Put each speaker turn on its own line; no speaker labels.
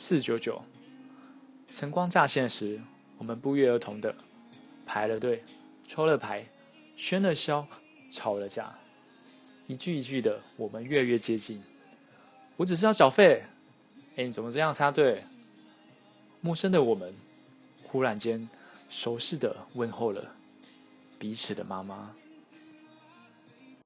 四九九。晨光乍现时，我们不约而同的排了队，抽了牌，宣了嚣，吵了架，一句一句的，我们越来越接近。我只是要缴费，哎，你怎么这样插队？陌生的我们，忽然间熟悉的问候了彼此的妈妈。